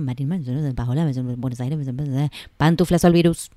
Buenos Aires, pantuflas al virus.